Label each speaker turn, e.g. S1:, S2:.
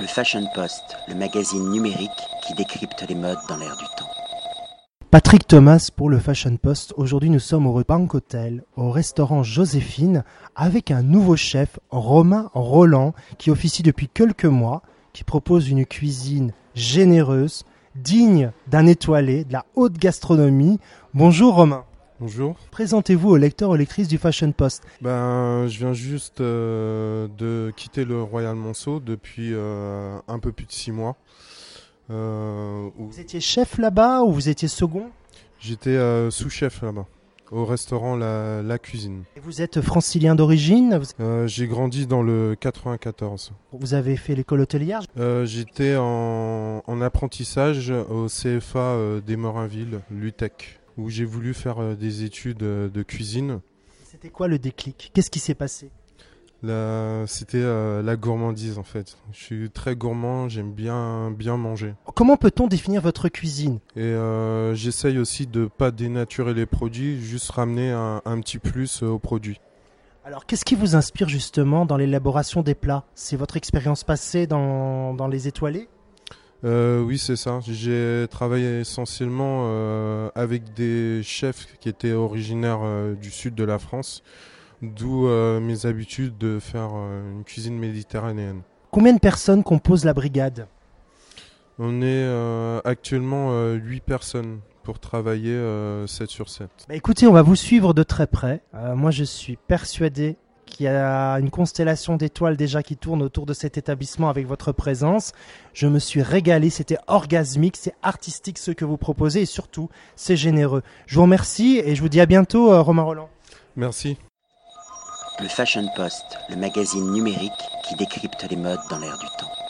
S1: Le Fashion Post, le magazine numérique qui décrypte les modes dans l'air du temps.
S2: Patrick Thomas pour le Fashion Post. Aujourd'hui, nous sommes au Bank Hotel, au restaurant Joséphine, avec un nouveau chef, Romain Roland, qui officie depuis quelques mois, qui propose une cuisine généreuse, digne d'un étoilé, de la haute gastronomie. Bonjour Romain.
S3: Bonjour.
S2: Présentez-vous aux lecteurs et lectrices du Fashion Post.
S3: Ben, je viens juste euh, de quitter le Royal Monceau depuis euh, un peu plus de six mois.
S2: Euh, où... Vous étiez chef là-bas ou vous étiez second?
S3: J'étais sous-chef là-bas, au restaurant La, La Cuisine.
S2: Et vous êtes francilien d'origine?
S3: J'ai grandi dans le 94.
S2: Vous avez fait l'école hôtelière?
S3: J'étais en, en, apprentissage au CFA des Morinville, l'UTEC où j'ai voulu faire euh, des études euh, de cuisine.
S2: C'était quoi le déclic? Qu'est-ce qui s'est passé?
S3: C'était euh, la gourmandise en fait. Je suis très gourmand, j'aime bien, bien manger.
S2: Comment peut-on définir votre cuisine?
S3: Et j'essaye aussi de pas dénaturer les produits, juste ramener un, un petit plus aux produits.
S2: Alors, qu'est-ce qui vous inspire justement dans l'élaboration des plats? C'est votre expérience passée dans, dans les étoilés?
S3: Euh, oui, c'est ça. J'ai travaillé essentiellement euh, avec des chefs qui étaient originaires euh, du sud de la France, d'où mes habitudes de faire une cuisine méditerranéenne.
S2: Combien de personnes composent la brigade?
S3: On est actuellement 8 personnes pour travailler 7 sur 7.
S2: Bah écoutez, on va vous suivre de très près. moi, je suis persuadé qu'il y a une constellation d'étoiles déjà qui tourne autour de cet établissement avec votre présence. Je me suis régalé, c'était orgasmique, c'est artistique ce que vous proposez et surtout c'est généreux. Je vous remercie et je vous dis à bientôt euh, Romain Roland.
S3: Merci.
S1: Le Fashion Post, le magazine numérique qui décrypte les modes dans l'air du temps.